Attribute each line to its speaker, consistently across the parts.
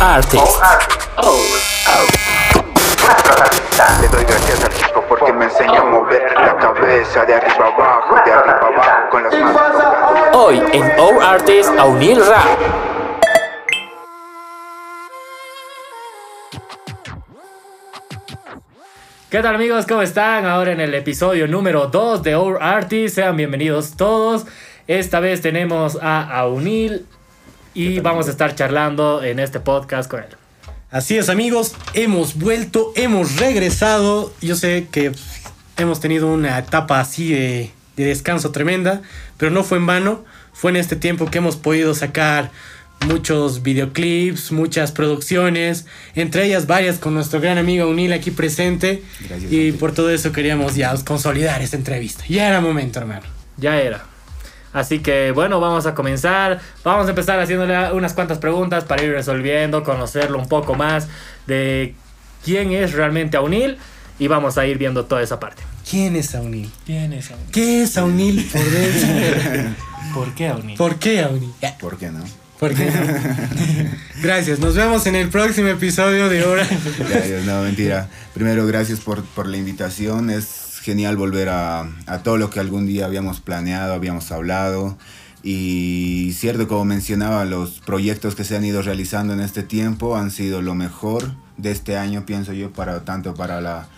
Speaker 1: Artists.
Speaker 2: Oh, Le doy gracias al chico porque me enseñó a mover la cabeza de arriba abajo, de arriba abajo con las manos.
Speaker 1: Hoy en O Artists Aunil Rap.
Speaker 3: ¿Qué tal amigos? ¿Cómo están? Ahora en el episodio número 2 de Our Artists. Sean bienvenidos todos. Esta vez tenemos a Aunil y vamos a estar charlando en este podcast con él.
Speaker 4: Así es amigos, hemos vuelto, hemos regresado. Yo sé que hemos tenido una etapa así de, de descanso tremenda, pero no fue en vano. Fue en este tiempo que hemos podido sacar muchos videoclips, muchas producciones, entre ellas varias con nuestro gran amigo Unil aquí presente.
Speaker 5: Gracias,
Speaker 4: y por todo eso queríamos ya consolidar esta entrevista. Ya era momento, hermano.
Speaker 3: Ya era. Así que bueno, vamos a comenzar. Vamos a empezar haciéndole unas cuantas preguntas para ir resolviendo, conocerlo un poco más de quién es realmente Aunil y vamos a ir viendo toda esa parte.
Speaker 4: ¿Quién es Aunil?
Speaker 3: ¿Quién es Aunil?
Speaker 4: ¿Qué es Aunil por dentro?
Speaker 3: ¿Por qué Aunil?
Speaker 4: ¿Por qué Aunil?
Speaker 5: ¿Por qué no?
Speaker 4: ¿Por qué? Gracias, nos vemos en el próximo episodio de Hora.
Speaker 5: No, mentira. Primero, gracias por, por la invitación. Es genial volver a, a todo lo que algún día habíamos planeado, habíamos hablado. Y cierto, como mencionaba, los proyectos que se han ido realizando en este tiempo han sido lo mejor de este año, pienso yo, para tanto para la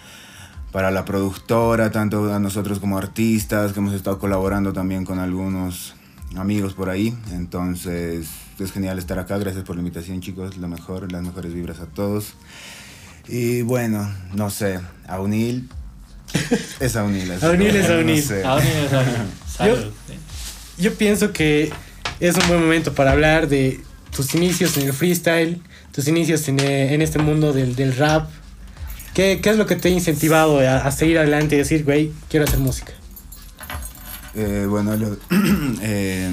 Speaker 5: para la productora, tanto a nosotros como artistas, que hemos estado colaborando también con algunos amigos por ahí. Entonces, es genial estar acá. Gracias por la invitación, chicos. Lo mejor, las mejores vibras a todos. Y bueno, no sé, Aunil es Aunil. así
Speaker 4: Aunil es
Speaker 5: no
Speaker 4: Aunil.
Speaker 5: sé.
Speaker 3: Aunil es Aunil. Salud.
Speaker 4: Yo pienso que es un buen momento para hablar de tus inicios en el freestyle, tus inicios en, eh, en este mundo del, del rap. ¿Qué, ¿Qué es lo que te ha incentivado a, a seguir adelante y decir, güey, quiero hacer música?
Speaker 5: Eh, bueno, lo- eh,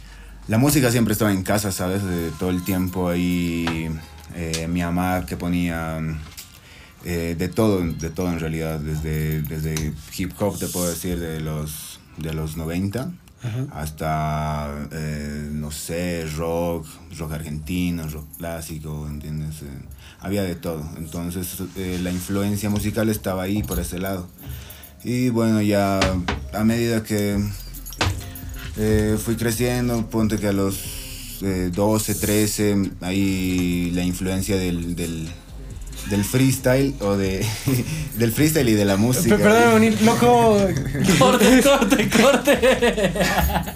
Speaker 5: la música siempre estaba en casa, ¿sabes? De todo el tiempo ahí. eh, mi mamá que ponía eh, de todo, de todo en realidad, desde, desde hip hop, te puedo decir, de los, de los 90 hasta, eh, no sé, rock, rock argentino, rock clásico, ¿entiendes? Eh, había de todo. Entonces la influencia musical estaba ahí por ese lado. Y bueno, ya a medida que fui creciendo, ponte que a los eh, 12, 13, ahí la influencia del, del, del freestyle o de del freestyle y de la música.
Speaker 4: Pe- Perdón, Aunil, loco.
Speaker 3: Corte, corte, corte.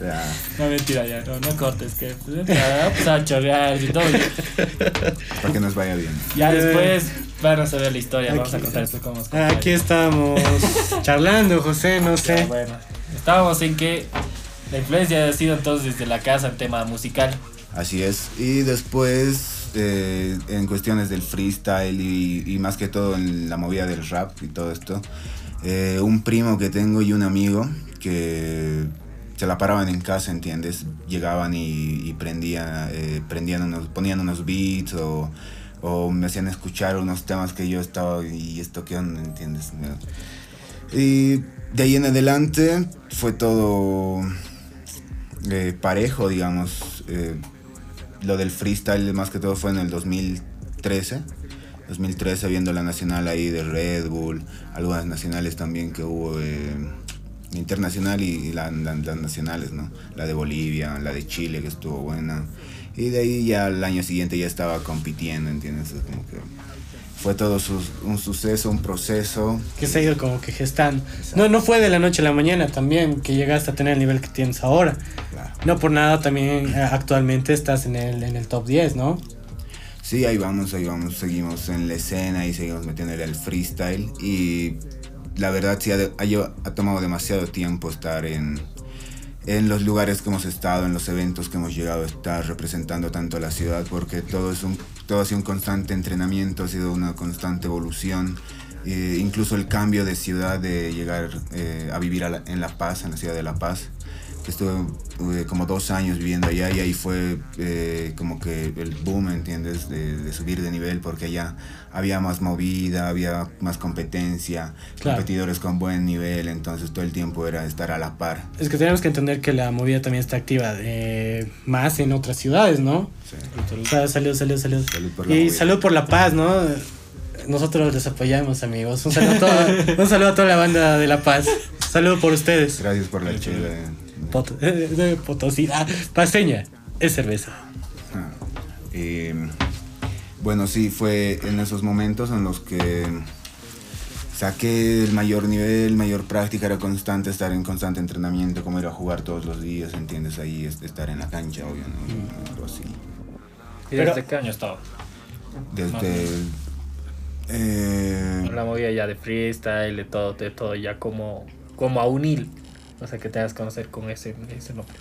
Speaker 5: Ya.
Speaker 3: No, mentira, ya, no, no cortes, que pues, ya, pues, a chorrear y todo.
Speaker 5: para que nos vaya bien.
Speaker 3: Ya
Speaker 4: Eh,
Speaker 3: después van a saber la historia, vamos a
Speaker 4: aquí-
Speaker 3: contar esto cómo es.
Speaker 4: Aquí estamos charlando, José, no
Speaker 3: Ya,
Speaker 4: sé.
Speaker 3: bueno, estábamos en que la influencia ha sido entonces desde la casa en tema musical.
Speaker 5: Así es. Y después, eh, en cuestiones del freestyle y, más que todo en la movida del rap y todo esto, eh, un primo que tengo y un amigo que se la paraban en casa, ¿entiendes? Llegaban y, prendían, eh, unos, ponían unos beats o, o me hacían escuchar unos temas que yo estaba y esto que onda, ¿entiendes? Y de ahí en adelante fue todo eh, parejo, digamos. eh, lo del freestyle más que todo fue en el 2013. 2013 viendo la nacional ahí de Red Bull, algunas nacionales también que hubo, eh, internacional y la- la- las nacionales, ¿no? La de Bolivia, la de Chile que estuvo buena. Y de ahí ya el año siguiente ya estaba compitiendo, ¿entiendes? Es como que fue todo su- un suceso, un proceso.
Speaker 4: Que se ha ido como que gestando. No, no fue de la noche a la mañana también que llegaste a tener el nivel que tienes ahora.
Speaker 5: Claro.
Speaker 4: No por nada también eh, actualmente estás en el, en el top 10, ¿no?
Speaker 5: Sí, ahí vamos, ahí vamos, seguimos en la escena y seguimos metiéndole al freestyle y la verdad sí ha, de- ha ha tomado demasiado tiempo estar en, en los lugares que hemos estado, en los eventos que hemos llegado a estar representando tanto a la ciudad porque todo, es un, todo ha sido un constante entrenamiento, ha sido una constante evolución. eh, incluso el cambio de ciudad, de llegar eh, a vivir a la- en La Paz, en la ciudad de La Paz, estuve eh, como dos años viviendo allá y ahí fue eh, como que el boom, ¿entiendes? De, de subir de nivel porque allá había más movida, había más competencia,
Speaker 4: Claro.
Speaker 5: competidores con buen nivel, entonces todo el tiempo era estar a la par.
Speaker 4: Es que tenemos que entender que la movida también está activa eh, más en otras ciudades, ¿no?
Speaker 5: Sí.
Speaker 4: Sea, salud, salud, salud.
Speaker 5: Salud por la
Speaker 4: y
Speaker 5: movida.
Speaker 4: salud por la paz, ¿no? Nosotros les apoyamos, amigos. Un saludo, a toda, un saludo a toda la banda de La Paz. Saludo por ustedes.
Speaker 5: Gracias por la chela.
Speaker 4: Pot- de Potosí. Ah, paseña. Es cerveza.
Speaker 5: Ah, eh, bueno, sí, fue en esos momentos en los que saqué el mayor nivel, mayor práctica, era constante, estar en constante entrenamiento, como ir a jugar todos los días, ¿entiendes? Ahí es- estar en la cancha, obvio, ¿no? Algo así.
Speaker 3: ¿Y desde qué año estaba?
Speaker 5: Desde... eh,
Speaker 3: La movida ya de freestyle, de todo, de todo, ya como, como a unil. O sea, que te hagas conocer con ese, ese nombre.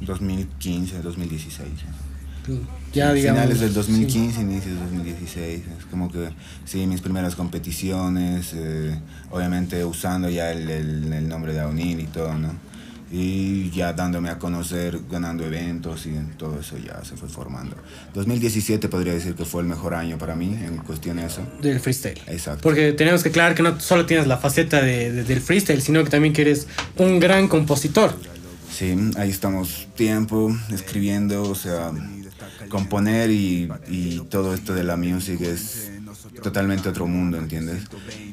Speaker 5: 2015, 2016.
Speaker 4: Ya,
Speaker 5: Sí,
Speaker 4: digamos.
Speaker 5: Finales del
Speaker 4: sí.
Speaker 5: 2015, inicios del 2016. Es como que, sí, mis primeras competiciones, eh, obviamente usando ya el, el- el nombre de Aunil y todo, ¿no? Y ya dándome a conocer, ganando eventos y todo eso ya se fue formando. 2017 podría decir que fue el mejor año para mí en cuestión de eso.
Speaker 4: Del freestyle.
Speaker 5: Exacto.
Speaker 4: Porque tenemos que aclarar que no solo tienes la faceta de, de- del freestyle, sino que también que eres un gran compositor.
Speaker 5: Sí, ahí estamos tiempo escribiendo, o sea, componer y, y todo esto de la music es totalmente otro mundo, ¿entiendes?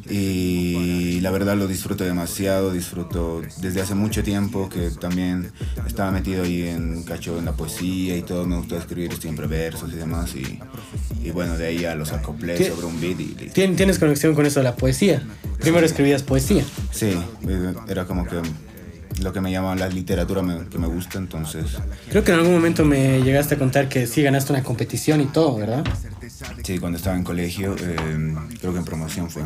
Speaker 5: Y la verdad lo disfruto demasiado, disfruto desde hace mucho tiempo que también estaba metido ahí en cacho en la poesía y todo, me gusta escribir siempre versos y demás y, y bueno, de ahí ya los acoplé
Speaker 4: ¿Qué-
Speaker 5: sobre un beat y.
Speaker 4: Tien- Tienes conexión con eso de la poesía. Primero escribías poesía.
Speaker 5: Sí, era como que lo que me llama la literatura me- que me gusta, entonces...
Speaker 4: Creo que en algún momento me llegaste a contar que sí ganaste una competición y todo, ¿verdad?
Speaker 5: Sí, cuando estaba en colegio, eh, creo que en promoción fue.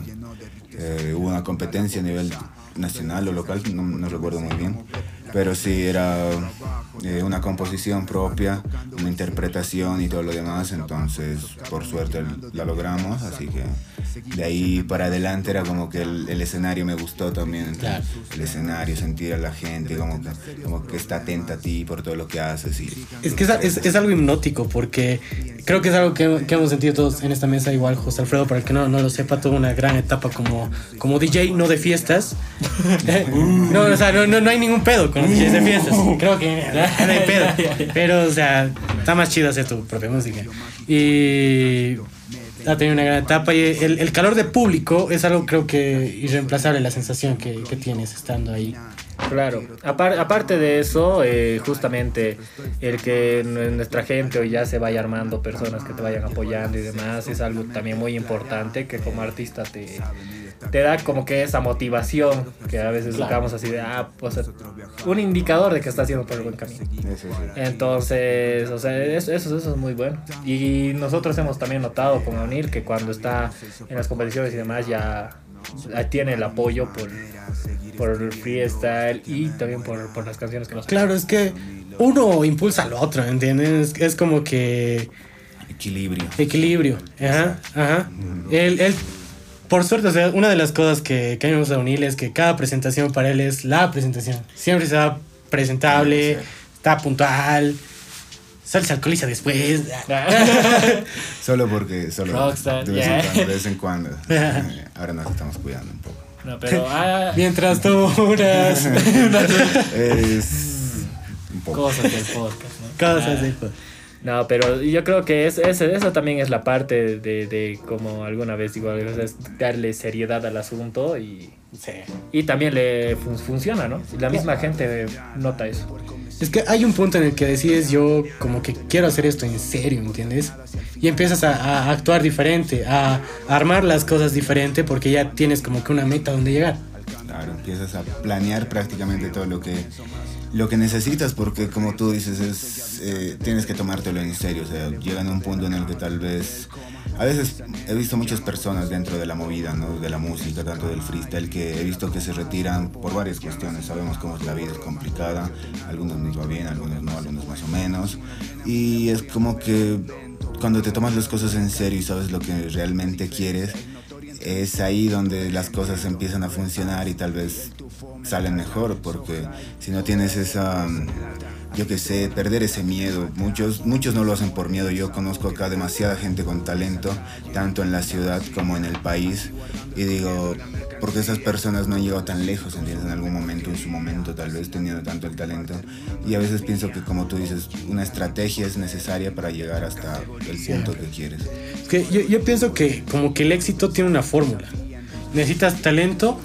Speaker 5: Eh, hubo una competencia a nivel nacional o local, no, no recuerdo muy bien. Pero sí, era eh, una composición propia, una interpretación y todo lo demás. Entonces, por suerte la logramos. Así que de ahí para adelante era como que el, el escenario me gustó también.
Speaker 4: Claro.
Speaker 5: El escenario, sentir a la gente como que, como que está atenta a ti por todo lo que haces. Y,
Speaker 4: Es que es, es- es algo hipnótico porque creo que es algo que, que hemos sentido todos en esta mesa. Igual José Alfredo, para el que no, no lo sepa, tuvo una gran etapa como, como DJ, no de fiestas. no, o sea, no, no, no hay ningún pedo con los DJs de fiestas. Creo que no, no hay pedo. Pero, o sea, está más chido hacer tu propia música. Y ha tenido una gran etapa y el, el calor de público es algo creo que irreemplazable la sensación que, que tienes estando ahí.
Speaker 3: Claro, Apar- aparte de eso, eh, justamente el que nuestra gente hoy ya se vaya armando personas que te vayan apoyando y demás es algo también muy importante que como artista te, te da como que esa motivación que a veces buscamos así de, ah, pues un indicador de que estás haciendo por el buen camino.
Speaker 5: Sí.
Speaker 3: Entonces, o sea, eso, eso, eso es muy bueno. Y nosotros hemos también notado con O'Neill que cuando está en las competiciones y demás ya, tiene el apoyo por, por el freestyle y también por, por las canciones que nos
Speaker 4: Claro, es que uno impulsa al otro, ¿entiendes? Es como que
Speaker 5: Equilibrio.
Speaker 4: equilibrio. Ajá, ajá. Él, él, por suerte, o sea, una de las cosas que, que a mí me gusta de O'Neill es que cada presentación para él es la presentación. Siempre está presentable, está puntual, sale se alcoholiza después.
Speaker 5: Solo porque, solo
Speaker 3: Rockstar,
Speaker 5: de, vez
Speaker 3: yeah.
Speaker 5: en cuando, de vez en cuando. Eh, Ahora nos estamos cuidando un poco.
Speaker 3: No, pero ah,
Speaker 4: Mientras tú unas, unas
Speaker 5: Es un poco.
Speaker 3: cosas del podcast, ¿no?
Speaker 4: cosas
Speaker 3: Ah.
Speaker 4: de...
Speaker 3: No, pero yo creo que es, es- eso también es la parte de, de como alguna vez digo, es darle seriedad al asunto y,
Speaker 4: Sí.
Speaker 3: y también le fun- funciona, ¿no? La misma gente nota eso.
Speaker 4: Es que hay un punto en el que decides yo como que quiero hacer esto en serio, ¿entiendes? Y empiezas a, a actuar diferente, a, a armar las cosas diferente porque ya tienes como que una meta donde llegar.
Speaker 5: Claro, empiezas a planear prácticamente todo lo que lo que necesitas porque como tú dices es eh, tienes que tomártelo en serio o sea llegan a un punto en el que tal vez a veces he visto muchas personas dentro de la movida ¿no? de la música tanto del freestyle que he visto que se retiran por varias cuestiones sabemos cómo es la vida es complicada algunos nos va bien algunos no algunos más o menos y es como que cuando te tomas las cosas en serio y sabes lo que realmente quieres es ahí donde las cosas empiezan a funcionar y tal vez salen mejor, porque si no tienes esa, mm, yo qué sé, perder ese miedo. Muchos, muchos no lo hacen por miedo. Yo conozco acá demasiada gente con talento, tanto en la ciudad como en el país. Y digo, porque esas personas no han llegado tan lejos, ¿entiendes? En algún momento, en su momento, tal vez teniendo tanto el talento. Y a veces pienso que, como tú dices, una estrategia es necesaria para llegar hasta el punto que quieres.
Speaker 4: Es que yo, yo pienso que como que el éxito tiene una fórmula. Necesitas talento,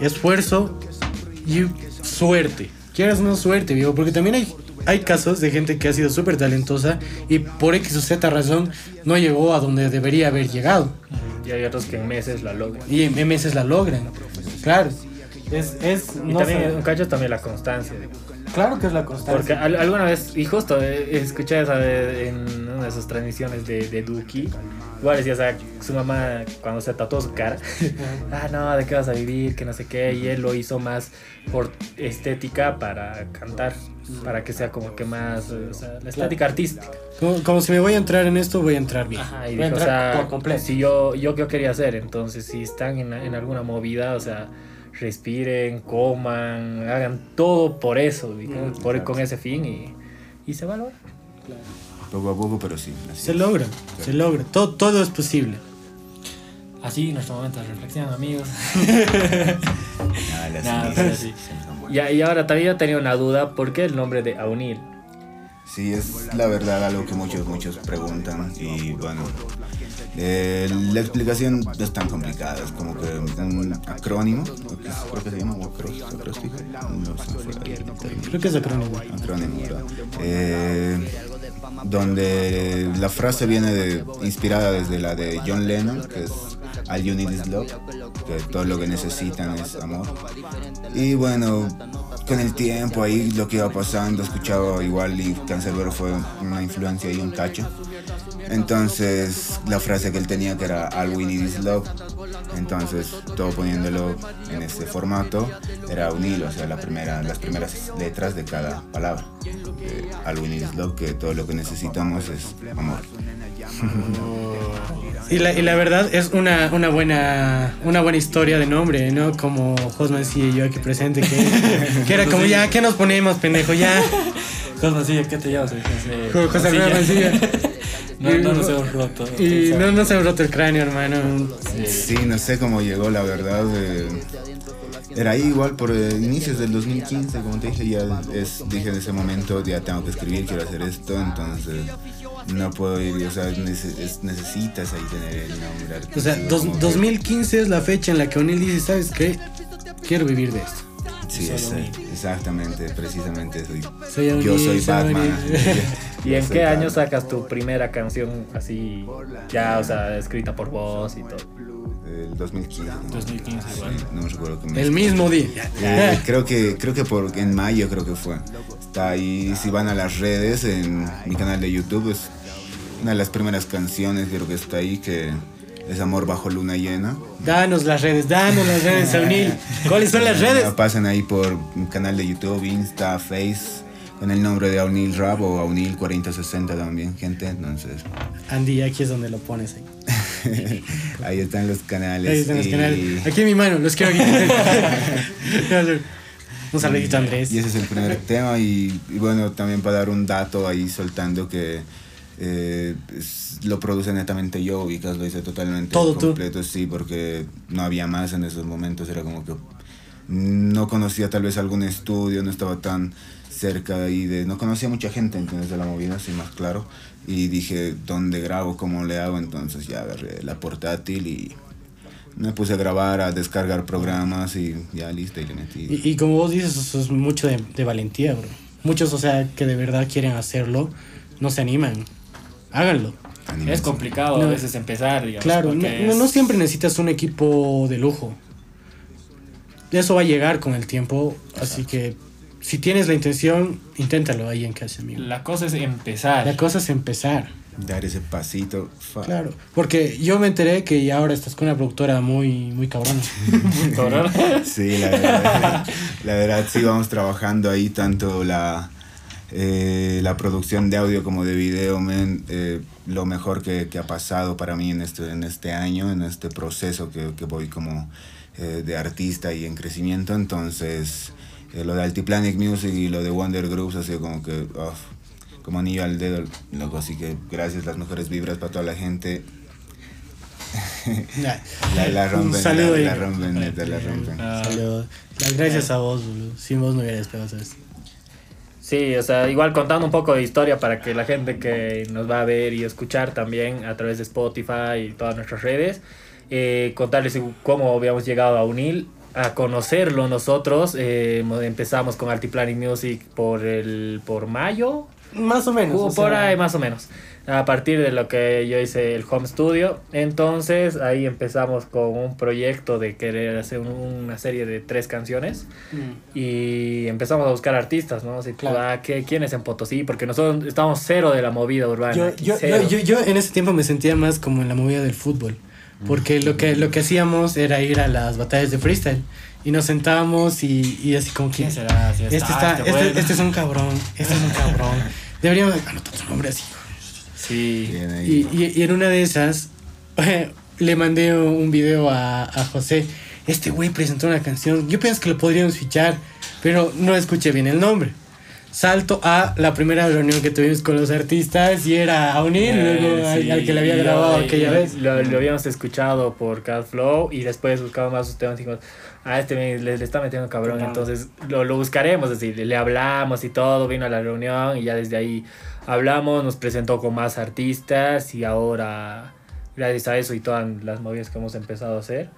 Speaker 4: esfuerzo y suerte. Quieras no suerte, viejo, porque también hay, hay casos de gente que ha sido súper talentosa y por X o Z razón no llegó a donde debería haber llegado.
Speaker 3: Y hay otros que en meses la logran.
Speaker 4: Y en meses la logran. Claro. Es, es,
Speaker 3: Y
Speaker 4: no
Speaker 3: también,
Speaker 4: sé.
Speaker 3: un cacho también la constancia.
Speaker 4: Claro que es la constancia.
Speaker 3: Porque al- alguna vez, y justo eh, escuché esa de- en una de sus transmisiones de, de Duki, igual decía, o sea, su mamá cuando se tatuó su cara, ah, no, ¿de qué vas a vivir? Que no sé qué, y él lo hizo más por estética para cantar, para que sea como que más, eh, o sea, la estética artística.
Speaker 4: como, como si me voy a entrar en esto, voy a entrar bien.
Speaker 3: Ajá, y
Speaker 4: voy
Speaker 3: dijo, o
Speaker 4: entrar
Speaker 3: sea,
Speaker 4: por completo.
Speaker 3: si yo, yo qué quería hacer, entonces si están en, en alguna movida, o sea, respiren, coman, hagan todo por eso, por, con ese fin y, y se va a lograr.
Speaker 5: Poco a poco, pero sí. así
Speaker 4: Se
Speaker 5: es.
Speaker 4: logra, se logra. Todo, todo es posible.
Speaker 3: Así, nuestro momento de reflexión, amigos. Nada, sí. Y, y ahora también yo tenía una duda, ¿por qué el nombre de Aunil?
Speaker 5: Sí, es la verdad algo que muchos, muchos preguntan y bueno, eh, la explicación no es tan complicada, es como que un acrónimo, creo que se llama acróstico, no término.
Speaker 4: Creo que es acrónimo.
Speaker 5: acrónimo, ¿verdad? Eh, donde la frase viene de, inspirada desde la de John Lennon, que es All You Need Is Love, que todo lo que necesitan es amor. Y bueno, con el tiempo ahí lo que iba pasando, escuchaba igual y Cancerbero fue una influencia y un cacho. Entonces la frase que él tenía que era All We Need Is Love. Entonces todo poniéndolo en ese formato era un hilo, o sea, la primera, las primeras letras de cada palabra. Eh, All We Need Is Love, que todo lo que necesitamos es amor.
Speaker 4: Y la, y la verdad es una, una, buena, una buena historia de nombre, ¿no? Como Josman sí y yo aquí presente, que, que era como, ya, ¿qué nos ponemos, pendejo? Ya.
Speaker 3: José ¿qué te llamas?
Speaker 4: Jo- José Mancilla.
Speaker 3: No, no nos hemos roto.
Speaker 4: Y no, no se me roto el cráneo, hermano.
Speaker 5: Sí, no sé cómo llegó, la verdad. eh, era ahí igual por eh, inicios del 2015, como te dije, ya es, dije en ese momento, ya tengo que escribir, quiero hacer esto, entonces no puedo ir, o sea, nece- es- necesitas ahí tener el nombre.
Speaker 4: O sea, dos-
Speaker 5: como que-
Speaker 4: 2015 es la fecha en la que O'Neill dice, ¿sabes qué? Quiero vivir de esto.
Speaker 5: Sí, es, exactamente, precisamente soy.
Speaker 4: Soy
Speaker 5: yo soy Batman.
Speaker 3: ¿Y
Speaker 5: Yo
Speaker 3: en qué año
Speaker 5: Batman.
Speaker 3: sacas tu primera canción así, ya, o sea, escrita por vos y todo?
Speaker 5: El 2015. ¿no?
Speaker 3: 2015 igual.
Speaker 5: Sí, no me recuerdo qué mes.
Speaker 4: El mismo día.
Speaker 5: Eh, creo que creo que por en mayo creo que fue. Está ahí si van a las redes en mi canal de YouTube es una de las primeras canciones creo que está ahí que es Amor bajo luna llena.
Speaker 4: Danos las redes, danos las redes, O'Neill. ¿Cuáles son las redes?
Speaker 5: La pasan ahí por mi canal de YouTube, Insta, Face con el nombre de Aunil Rap o Aunil 4060 también, gente, entonces
Speaker 4: Andy, aquí es donde lo pones ahí.
Speaker 5: ahí están los canales.
Speaker 4: Ahí están los canales. Aquí en mi mano, los quiero aquí. Un saludito Andrés.
Speaker 5: Y ese es el primer tema y, y bueno, también para dar un dato ahí soltando que eh, es- lo produce netamente yo, Vicas lo hice totalmente
Speaker 4: Todo tú.
Speaker 5: completo, sí, porque no había más en esos momentos, era como que no conocía tal vez algún estudio, no estaba tan cerca y de, no conocía mucha gente entonces de la movida, así más claro, y dije, ¿dónde grabo? ¿Cómo le hago? Entonces ya agarré la portátil y me puse a grabar, a descargar programas y ya listo y le metí.
Speaker 4: Y, y como vos dices, eso es mucho de, de valentía, bro. Muchos, o sea, que de verdad quieren hacerlo, no se animan. Háganlo.
Speaker 5: Anímense.
Speaker 3: Es complicado
Speaker 4: No.
Speaker 3: a veces empezar, digamos.
Speaker 4: Claro, no, no- siempre necesitas un equipo de lujo. Eso va a llegar con el tiempo, así que si tienes la intención, inténtalo ahí en casa, amigo.
Speaker 3: La cosa es empezar.
Speaker 4: La cosa es empezar,
Speaker 5: dar ese pasito. fa-
Speaker 4: claro. Porque yo me enteré que ya ahora estás con una productora muy, muy cabrona.
Speaker 3: Cabrón.
Speaker 5: Sí, la verdad, la verdad sí vamos trabajando ahí tanto la, eh, la producción de audio como de video, eh, lo mejor que, que ha pasado para mí en este, en este año, en este proceso que, que voy como eh, de artista y en crecimiento, entonces eh, lo de Altiplanic Music y lo de Wonder Groups ha sido como que, uf, como anillo al dedo, loco, así que gracias, las mejores vibras para toda la gente. La, la
Speaker 4: Un
Speaker 5: rompen,
Speaker 4: saludo
Speaker 5: la, la rompen, neta, la rompen.
Speaker 4: Saludos. Las gracias a vos, boludo. Sin vos no hubiera despegado esto.
Speaker 3: Sí, o sea, igual contando un poco de historia para que la gente que nos va a ver y escuchar también a través de Spotify y todas nuestras redes, eh, contarles cómo habíamos llegado a UNIL, a conocerlo nosotros. eh, empezamos con Altiplanic Music por el por mayo,
Speaker 4: Más o menos.
Speaker 3: Uh,
Speaker 4: o
Speaker 3: por
Speaker 4: sea,
Speaker 3: ahí más o menos. A partir de lo que yo hice el home studio. Entonces ahí empezamos con un proyecto de querer hacer un- una serie de tres canciones.
Speaker 4: mm,
Speaker 3: Y empezamos a buscar artistas, ¿no? Así,
Speaker 4: Claro.
Speaker 3: ah, ¿qué- ¿quién es en Potosí? Porque nosotros estamos cero de la movida urbana.
Speaker 4: Yo,
Speaker 3: aquí,
Speaker 4: yo,
Speaker 3: cero.
Speaker 4: yo, yo, yo en ese tiempo me sentía más como en la movida del fútbol. Porque lo que, lo que hacíamos era ir a las batallas de freestyle. Y nos sentábamos y, y así como que...
Speaker 3: ¿Quién será? Si
Speaker 4: Este,
Speaker 3: está,
Speaker 4: está,
Speaker 3: este
Speaker 4: este,
Speaker 3: bueno.
Speaker 4: este es un cabrón, este es un cabrón. Deberíamos anotar tu nombre así.
Speaker 3: Sí.
Speaker 5: Bien ahí.
Speaker 4: Y, y, y en una de esas le mandé un video a, a José. Este güey presentó una canción. Yo pienso que lo podríamos fichar, pero no escuché bien el nombre. Salto a la primera reunión que tuvimos con los artistas y era a unir luego al,
Speaker 3: Eh,
Speaker 4: al que le había grabado aquella
Speaker 3: y
Speaker 4: vez.
Speaker 3: Lo, lo habíamos escuchado por Cat Flow y después buscamos más sus temas y dijimos, ah, este me- le, le está metiendo cabrón, entonces lo, lo buscaremos, es decir, le hablamos y todo, vino a la reunión y ya desde ahí hablamos, nos presentó con más artistas y ahora, gracias a eso y todas las movidas que hemos empezado a hacer,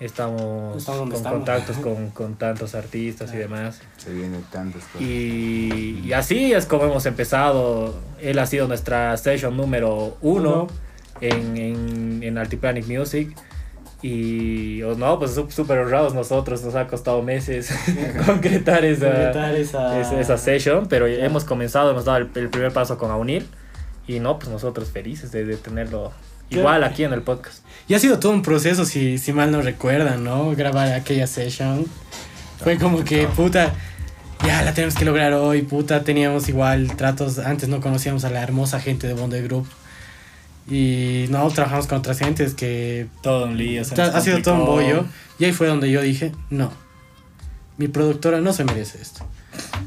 Speaker 3: estamos,
Speaker 4: Estamos
Speaker 3: con
Speaker 4: estamos.
Speaker 3: contactos con, con tantos artistas y demás.
Speaker 5: Se vienen tantas cosas.
Speaker 3: Y, y así es como hemos empezado. Él ha sido nuestra session número uno
Speaker 4: Uno.
Speaker 3: en, en, en Altiplanic Music. Y oh, no, pues sú- súper honrados nosotros, nos ha costado meses concretar esa,
Speaker 4: Concretar esa-
Speaker 3: esa, esa session, pero hemos comenzado, hemos dado el, el primer paso con Aunil. Y no, pues nosotros felices de, de tenerlo igual aquí en el podcast.
Speaker 4: Y ha sido todo un proceso, si, si mal no recuerdan, ¿no? Grabar aquella session. Fue como que, puta, ya la tenemos que lograr hoy, puta. Teníamos igual tratos, antes no conocíamos a la hermosa gente de Bond Group. Y no, trabajamos con otras gentes que
Speaker 3: Todo un lío. se
Speaker 4: ha, sido todo un bollo. Y ahí fue donde yo dije, no, mi productora no se merece esto.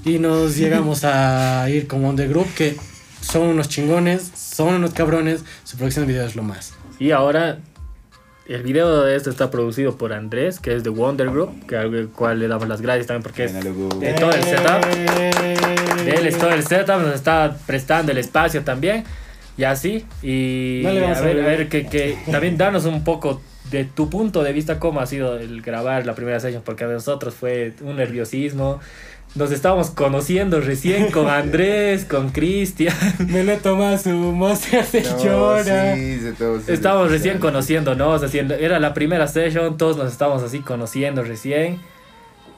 Speaker 4: Y nos llegamos a ir con Wonder Group, que son unos chingones, son unos cabrones, su producción de video es lo más.
Speaker 3: Y ahora el video de esto está producido por Andrés, que es de Wonder Group, que al cual le damos las gracias también porque es de todo el setup. De él es todo el setup, nos está prestando el espacio también. Y así. Y
Speaker 4: No
Speaker 3: a
Speaker 4: a
Speaker 3: ver, a
Speaker 4: ver.
Speaker 3: ver que, que también darnos un poco de tu punto de vista cómo ha sido el grabar la primera session, porque a nosotros fue un nerviosismo. Nos estábamos conociendo recién con Andrés, con Cristian.
Speaker 4: Me le toma su monster de
Speaker 5: No,
Speaker 4: llora.
Speaker 5: sí, se
Speaker 3: Estábamos
Speaker 5: se-
Speaker 3: recién conociéndonos, haciendo, era la primera session, todos nos estábamos así conociendo recién.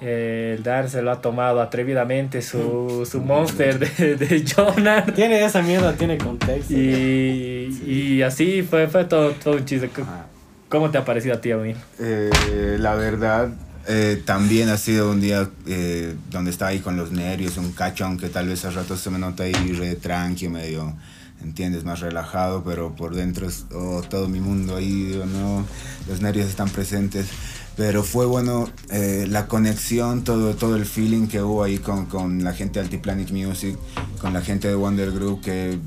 Speaker 3: El Dan se lo ha tomado atrevidamente su, su monster de, de Jonan.
Speaker 4: Tiene esa mierda, tiene contexto.
Speaker 3: Y, y así fue, fue todo, todo un chiste.
Speaker 5: Ajá.
Speaker 3: ¿Cómo te ha parecido a ti, a mí?
Speaker 5: Eh, la verdad, eh, también ha sido un día eh, donde estaba ahí con los nervios, un cachón que tal vez a ratos se me nota ahí re tranqui, medio, ¿entiendes? Más relajado, pero por dentro es oh, todo mi mundo ahí, digo, no, los nervios están presentes. Pero fue bueno eh, la conexión, todo, todo el feeling que hubo ahí con, con la gente de Altiplanic Music, con la gente de Wonder Group, que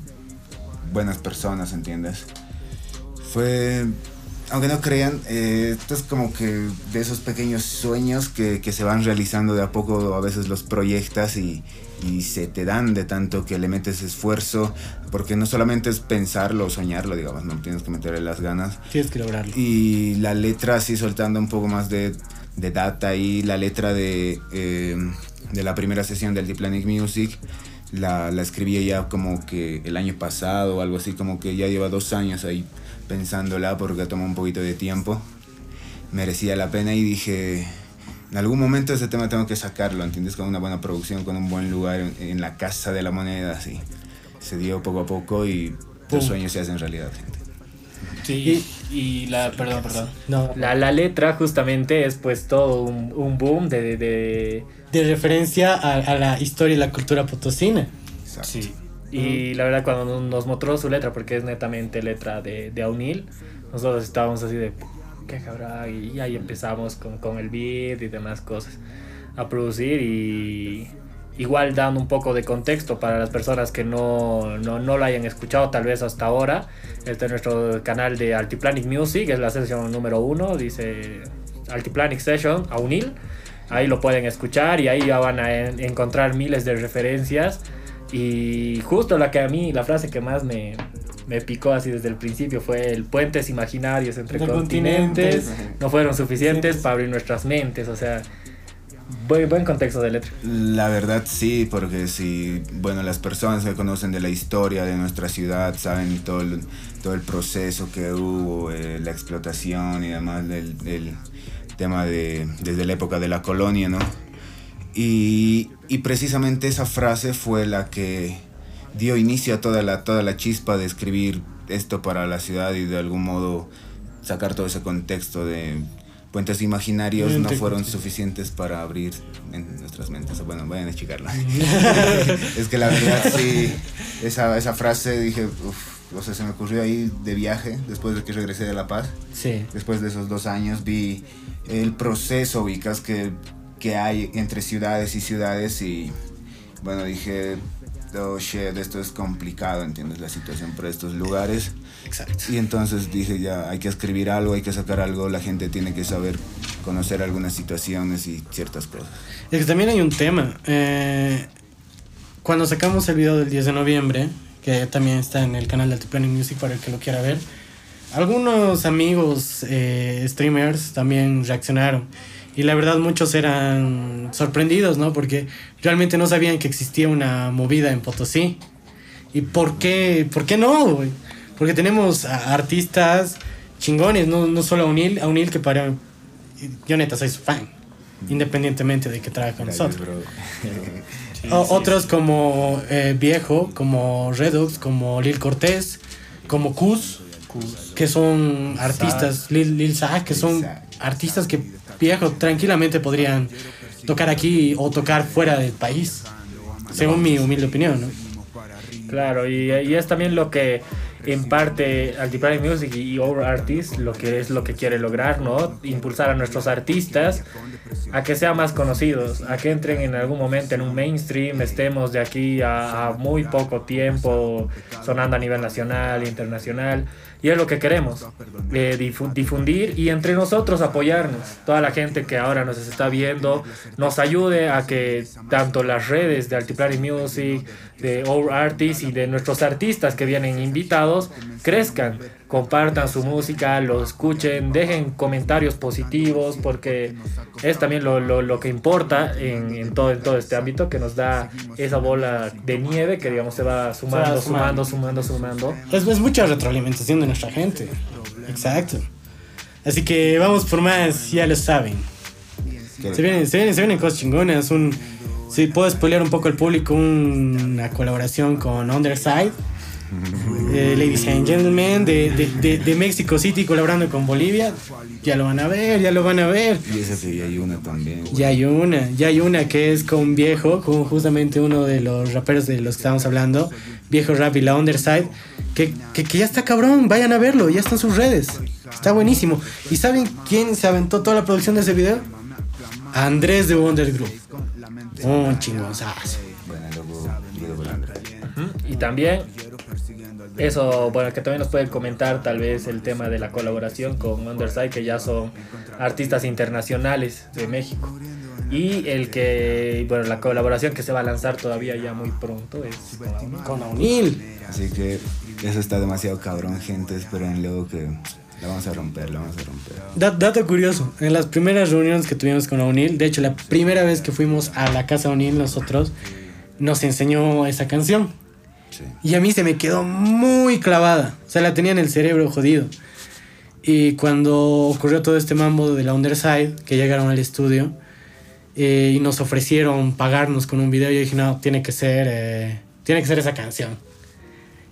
Speaker 5: buenas personas, ¿entiendes? Fue, aunque no crean, eh, esto es como que de esos pequeños sueños que, que se van realizando de a poco, a veces los proyectas y, y se te dan de tanto que le metes esfuerzo, porque no solamente es pensarlo o soñarlo, digamos, no tienes que meterle las ganas.
Speaker 4: Tienes que lograrlo.
Speaker 5: Y la letra así soltando un poco más de, de data y la letra de, eh, de la primera sesión del Diplanic Music la, la escribí ya como que el año pasado o algo así, como que ya lleva dos años ahí pensándola porque tomó un poquito de tiempo. Merecía la pena y dije, en algún momento ese tema tengo que sacarlo, ¿entiendes? Con una buena producción, con un buen lugar en, en la casa de la moneda, así. Se dio poco a poco y los sueños se hacen realidad, gente.
Speaker 6: Sí, y la, perdón, perdón.
Speaker 4: No,
Speaker 3: La, la letra justamente es pues todo un, un boom de, de, de-
Speaker 4: de referencia a, a la historia y la cultura potosina.
Speaker 5: Exacto.
Speaker 6: Sí.
Speaker 3: Y la verdad cuando nos mostró su letra, porque es netamente letra de, de Aunil, nosotros estábamos así de... ¿qué habrá? Y ahí empezamos con, con el beat y demás cosas a producir y igual dando un poco de contexto para las personas que no, no, no lo hayan escuchado tal vez hasta ahora. Este es nuestro canal de Altiplanic Music, es la sesión número uno, dice Altiplanic Session, a unil. Ahí lo pueden escuchar y ahí ya van a en- encontrar miles de referencias. Y justo la que a mí, la frase que más me, me picó así desde el principio fue el puentes imaginarios entre continentes. no fueron suficientes para abrir nuestras mentes. O sea, buen, buen contexto de letra.
Speaker 5: La verdad sí, porque si, bueno, las personas que conocen de la historia de nuestra ciudad saben todo el, todo el proceso que hubo, eh, la explotación y demás del, del tema de, desde la época de la colonia, ¿no? Y, y precisamente esa frase fue la que dio inicio a toda la, toda la chispa de escribir esto para la ciudad y de algún modo sacar todo ese contexto de puentes imaginarios no fueron suficientes para abrir en nuestras mentes. Bueno, vayan a checarla. es que la verdad sí, esa, esa frase dije, uff, o sea, se me ocurrió ahí de viaje después de que regresé de La Paz.
Speaker 3: Sí.
Speaker 5: Después de esos dos años vi el proceso, ubicas, que, que hay entre ciudades y ciudades y bueno, dije, oh shit, esto es complicado, ¿entiendes? La situación por estos lugares.
Speaker 4: Exacto.
Speaker 5: Y entonces dije, ya, hay que escribir algo, hay que sacar algo, la gente tiene que saber conocer algunas situaciones y ciertas cosas.
Speaker 4: Es que también hay un tema. eh, cuando sacamos el video del 10 de noviembre, que también está en el canal de Altiplanic Music para el que lo quiera ver, algunos amigos eh, streamers también reaccionaron. Y la verdad muchos eran sorprendidos, ¿no? Porque realmente no sabían que existía una movida en Potosí. ¿Y por qué, por qué no? Porque tenemos a artistas chingones, no, no solo a Unil, a Unil que para... Yo neta soy su fan, independientemente de que trabaje con
Speaker 5: Gracias,
Speaker 4: nosotros.
Speaker 5: bro.
Speaker 4: O- otros como eh, Viejo, como Redux, como Lil Cortés, como Kuz, que son artistas, Lil, Lil Zach, que son
Speaker 5: Zach.
Speaker 4: Artistas que Viejo tranquilamente podrían tocar aquí o tocar fuera del país, según mi humilde opinión, ¿no?
Speaker 3: Claro, y, es también lo que en parte Altiplanic Music y Our Artists lo que es lo que quiere lograr, ¿no? Impulsar a nuestros artistas a que sean más conocidos, a que entren en algún momento en un mainstream, estemos de aquí a, a muy poco tiempo sonando a nivel nacional, internacional, y es lo que queremos, eh, difu- difundir y entre nosotros apoyarnos, toda la gente que ahora nos está viendo, nos ayude a que tanto las redes de Altiplanic Music, de Our Artists y de nuestros artistas que vienen invitados crezcan, compartan su música, lo escuchen, dejen comentarios positivos porque es también lo, lo, lo que importa en, en todo, en todo este ámbito que nos da esa bola de nieve que digamos se va sumando,
Speaker 4: sumando.
Speaker 3: sumando, sumando, sumando.
Speaker 4: Es, es mucha retroalimentación de nuestra gente. Exacto. Así que vamos por más, ya lo saben. Se vienen, se vienen, se vienen cosas chingonas. Un, si puedo spoilear un poco al público, una colaboración con Underside. eh, ladies and gentlemen, de, de, de, de Mexico City colaborando con Bolivia. Ya lo van a ver, ya lo van a ver.
Speaker 5: Y esa ya hay una también. güey.
Speaker 4: Ya hay una, ya hay una que es con Viejo, con justamente uno de los raperos de los que estábamos hablando, Viejo Rap y la Underside, que, que, que ya está cabrón, vayan a verlo, ya está en sus redes, está buenísimo. ¿Y saben quién se aventó toda la producción de ese video? Andrés de Wonder Group. Un chingonzazo.
Speaker 5: Bueno, luego, luego la otra.
Speaker 3: Y también eso, bueno, que también nos pueden comentar tal vez el tema de la colaboración con Underside, que ya son artistas internacionales de México. Y el que, bueno, la colaboración que se va a lanzar todavía ya muy pronto es con Aunil.
Speaker 5: Así que eso está demasiado cabrón, gente. Esperen luego que la vamos a romper, la vamos a romper.
Speaker 4: Da- dato curioso, en las primeras reuniones que tuvimos con Aunil, de hecho la primera vez que fuimos a la casa Aunil nosotros, nos enseñó esa canción.
Speaker 5: Sí.
Speaker 4: Y a mí se me quedó muy clavada. O sea, la tenía en el cerebro jodido. Y cuando ocurrió todo este mambo de la Underside, que llegaron al estudio eh, y nos ofrecieron pagarnos con un video, yo dije, no, tiene que ser, eh, tiene que ser esa canción.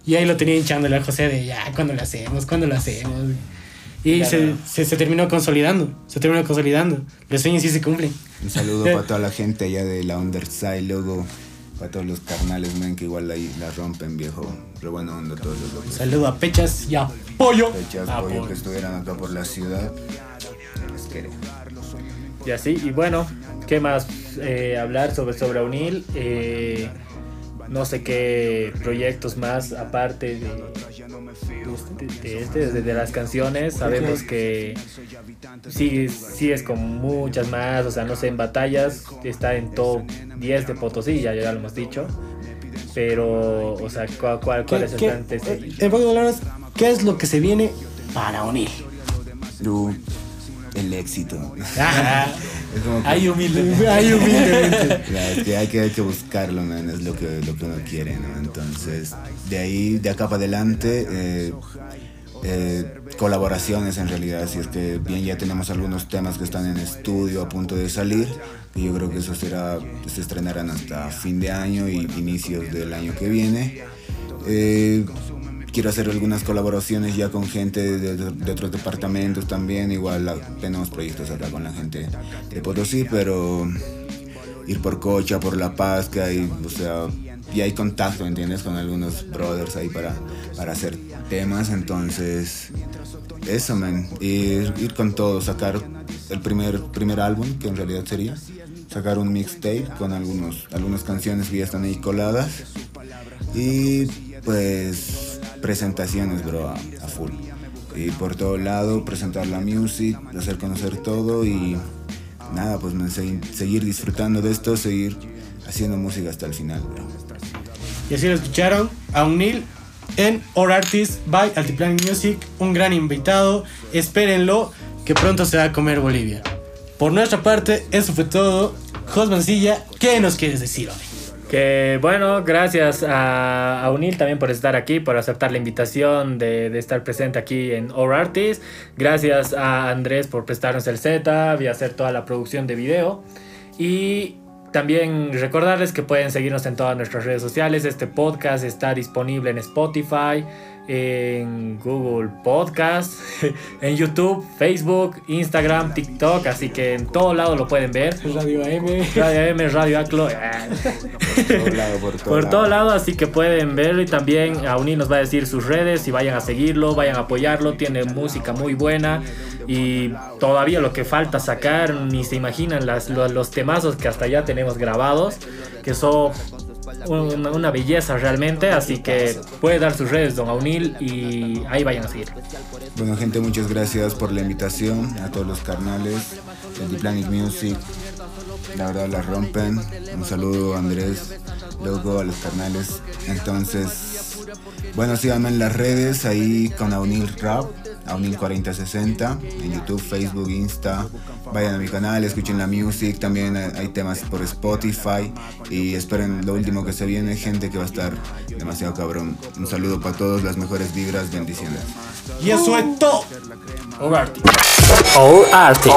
Speaker 4: Y ahí lo tenía hinchándole a José de, ya, ¿cuándo lo hacemos? ¿Cuándo lo hacemos? Y
Speaker 3: Claro.
Speaker 4: se, se, se terminó consolidando, se terminó consolidando. Los sueños sí se cumplen.
Speaker 5: Un saludo para toda la gente allá de la Underside, luego para todos los carnales, men, que igual ahí la rompen, viejo. Pero bueno, onda todos los locos.
Speaker 4: Saludo a Pechas, ya. pollo.
Speaker 5: Fechas,
Speaker 6: Ah,
Speaker 5: pollo, que estuvieran acá por la ciudad. Les.
Speaker 3: Y así, y bueno, ¿qué más eh, hablar sobre, sobre Unil? Eh, no sé qué proyectos más aparte de, de, este, de, de las canciones. Sabemos que sigues, sigues con muchas más, o sea, no sé, en batallas está en top 10 de Potosí, ya, ya lo hemos dicho. Pero, o sea, ¿cuál, cuál, cuál es el
Speaker 4: ¿Qué-
Speaker 3: plan este-
Speaker 4: en pocas palabras, ¿qué es lo que se viene para unir?
Speaker 5: Uh, el éxito. Es como que-
Speaker 6: Ahí humilde.
Speaker 4: Ahí humildemente.
Speaker 5: Claro, es que hay que, hay que buscarlo, man, es lo que, lo que uno quiere, ¿no? Entonces, de ahí, de acá para adelante, eh, eh, colaboraciones en realidad, si es que bien ya tenemos algunos temas que están en estudio a punto de salir, y yo creo que eso será, se estrenarán hasta fin de año y inicios del año que viene. Eh, quiero hacer algunas colaboraciones ya con gente de, otros departamentos también, igual la- tenemos proyectos acá con la gente de Potosí, pero ir por Cocha, por La Paz, que hay, o sea, y hay contacto, ¿entiendes? Con algunos brothers ahí para, para hacer temas, entonces, eso, man, ir, ir con todo, sacar el primer, primer álbum, que en realidad sería, sacar un mixtape con algunos, algunas canciones que ya están ahí coladas, y pues presentaciones, bro, a, full. Y por todo lado, presentar la music, hacer conocer todo y nada, pues seguir disfrutando de esto, seguir haciendo música hasta el final, bro.
Speaker 4: Y así lo escucharon a Unil en Or Artist by Altiplanic Music, un gran invitado. Espérenlo, que pronto se va a comer Bolivia. Por nuestra parte, eso fue todo. Jos Mancilla, ¿qué nos quieres decir hoy?
Speaker 3: Que bueno, gracias a, Unil también por estar aquí, por aceptar la invitación de, estar presente aquí en Our Artist. Gracias a Andrés por prestarnos el setup y hacer toda la producción de video. Y también recordarles que pueden seguirnos en todas nuestras redes sociales. Este podcast está disponible en Spotify, en Google Podcast, en YouTube, Facebook, Instagram, TikTok. Así que en todo lado lo pueden ver.
Speaker 4: Radio AM.
Speaker 3: Radio M, Radio Aclo. ah.
Speaker 5: Por todo lado, por todo
Speaker 3: Por todo lado, así que pueden verlo y también a Unir nos va a decir sus redes y vayan a seguirlo, vayan a apoyarlo, tiene música muy buena y todavía lo que falta sacar, ni se imaginan las, los, los temazos que hasta ya tenemos grabados, que son una, belleza realmente, así que puede dar sus redes, don Aunil, y ahí vayan a seguir.
Speaker 5: Bueno, gente, muchas gracias por la invitación a todos los carnales de The Planet Music. La verdad la rompen. Un saludo Andrés, loco, a los carnales. Entonces, bueno, síganme en las redes, ahí con Aunil Rap, Aunil 4060, en YouTube, Facebook, Insta. Vayan a mi canal, escuchen la music, también hay temas por Spotify y esperen lo último que se viene, gente que va a estar demasiado cabrón. Un saludo para todos, las mejores vibras, bendiciones.
Speaker 4: Y eso es todo.
Speaker 6: Hogar.
Speaker 1: Our Artist.